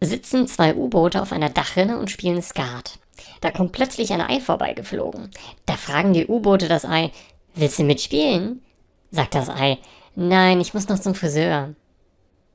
sitzen zwei U-Boote auf einer Dachrinne und spielen Skat. Da kommt plötzlich ein Ei vorbeigeflogen. Da fragen die U-Boote das Ei, willst du mitspielen? Sagt das Ei, nein, ich muss noch zum Friseur.